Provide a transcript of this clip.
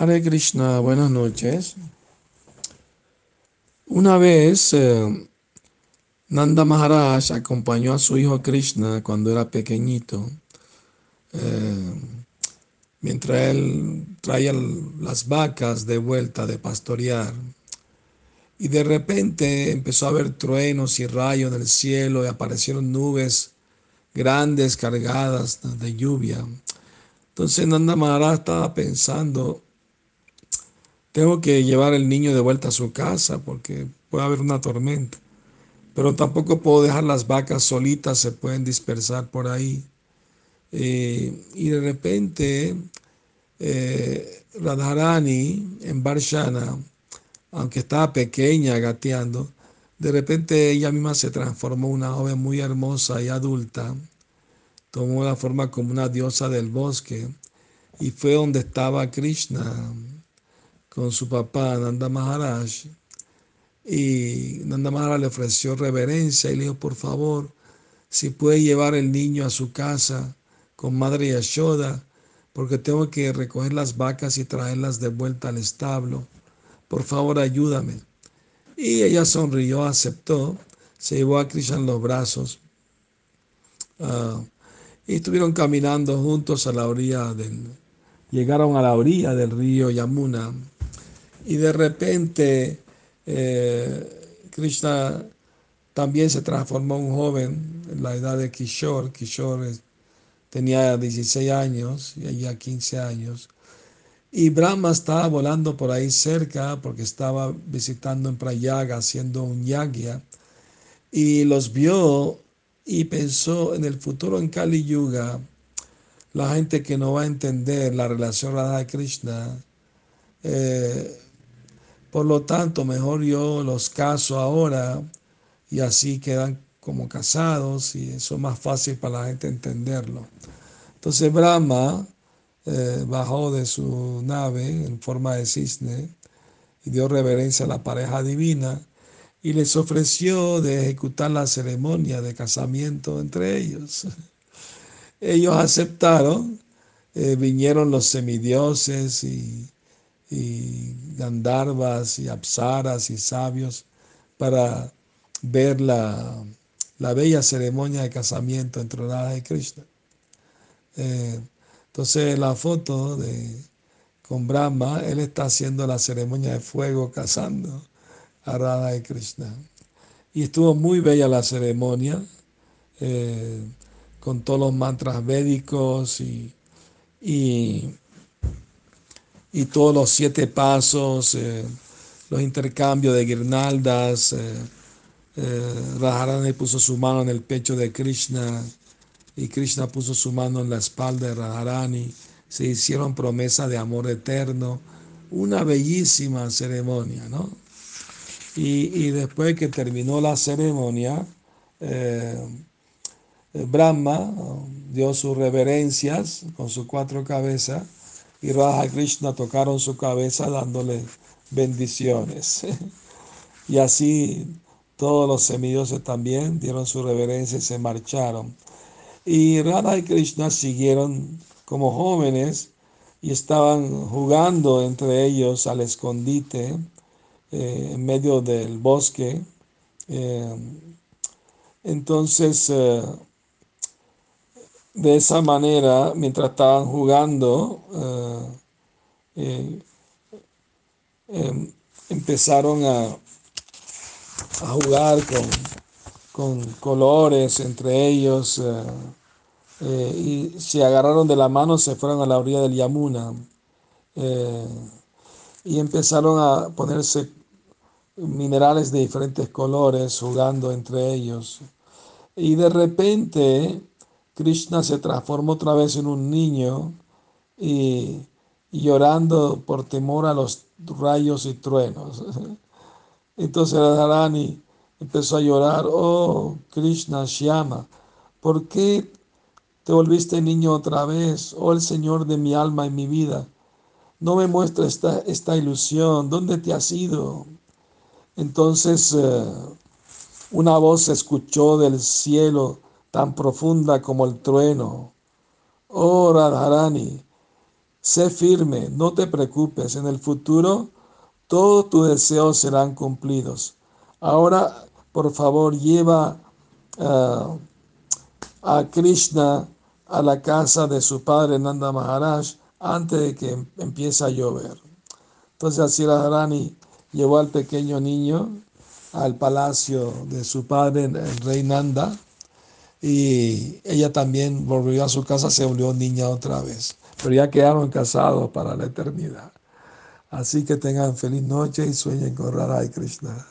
Hare Krishna, buenas noches. Una vez eh, Nanda Maharaj acompañó a su hijo Krishna cuando era pequeñito, eh, mientras él traía las vacas de vuelta de pastorear. Y de repente empezó a haber truenos y rayos en el cielo y aparecieron nubes grandes cargadas de lluvia. Entonces Nanda Maharaj estaba pensando, tengo que llevar el niño de vuelta a su casa porque puede haber una tormenta. Pero tampoco puedo dejar las vacas solitas, se pueden dispersar por ahí. Eh, y de repente eh, Radharani en Barshana, aunque estaba pequeña gateando, de repente ella misma se transformó en una joven muy hermosa y adulta, tomó la forma como una diosa del bosque y fue donde estaba Krishna con su papá Nanda Maharaj. Y Nanda Maharaj le ofreció reverencia y le dijo, por favor, si puede llevar el niño a su casa con madre Yashoda, porque tengo que recoger las vacas y traerlas de vuelta al establo. Por favor, ayúdame. Y ella sonrió, aceptó, se llevó a Krishna en los brazos. Ah, y estuvieron caminando juntos a la orilla del... Llegaron a la orilla del río Yamuna y de repente eh, Krishna también se transformó en un joven en la edad de Kishore. Kishore tenía 16 años y ella 15 años. Y Brahma estaba volando por ahí cerca porque estaba visitando en Prayaga haciendo un yagya y los vio y pensó en el futuro en Kali Yuga, la gente que no va a entender la relación Radha Krishna, eh, por lo tanto, mejor yo los caso ahora y así quedan como casados y eso es más fácil para la gente entenderlo. Entonces Brahma eh, bajó de su nave en forma de cisne y dio reverencia a la pareja divina y les ofreció de ejecutar la ceremonia de casamiento entre ellos. Ellos aceptaron, eh, vinieron los semidioses y y Gandharvas y Apsaras y sabios para ver la, bella ceremonia de casamiento entre Radha y Krishna. Eh, entonces la foto de, con Brahma, él está haciendo la ceremonia de fuego casando a Radha y Krishna. Y estuvo muy bella la ceremonia, eh, con todos los mantras védicos y todos los siete pasos, eh, los intercambios de guirnaldas. Eh, eh, Radharani puso su mano en el pecho de Krishna y Krishna puso su mano en la espalda de Radharani. Se hicieron promesas de amor eterno. Una bellísima ceremonia, ¿no? Y, y después que terminó la ceremonia, Brahma dio sus reverencias con sus cuatro cabezas y Radha Krishna tocaron su cabeza dándole bendiciones. y así todos los semidioses también dieron su reverencia y se marcharon. Y Radha y Krishna siguieron como jóvenes y estaban jugando entre ellos al escondite eh, en medio del bosque. Eh, entonces, eh, de esa manera, mientras estaban jugando, eh, eh, em, empezaron a, a jugar con, con, colores entre ellos eh, y se agarraron de la mano, se fueron a la orilla del Yamuna y empezaron a ponerse minerales de diferentes colores jugando entre ellos. Y de repente Krishna se transforma otra vez en un niño y, llorando por temor a los rayos y truenos. Entonces Radharani empezó a llorar, oh Krishna Shyama, ¿por qué te volviste niño otra vez? Oh el Señor de mi alma y mi vida, no me muestra esta, esta ilusión, ¿dónde te has ido? Entonces eh, una voz se escuchó del cielo tan profunda como el trueno. Oh Radharani, sé firme, no te preocupes, en el futuro todos tus deseos serán cumplidos. Ahora, por favor, lleva uh, a Krishna a la casa de su padre Nanda Maharaj antes de que empiece a llover. Entonces así Radharani llevó al pequeño niño al palacio de su padre, el rey Nanda, y ella también volvió a su casa, se volvió niña otra vez, pero ya quedaron casados para la eternidad. Así que tengan feliz noche y sueñen con Radha y Krishna.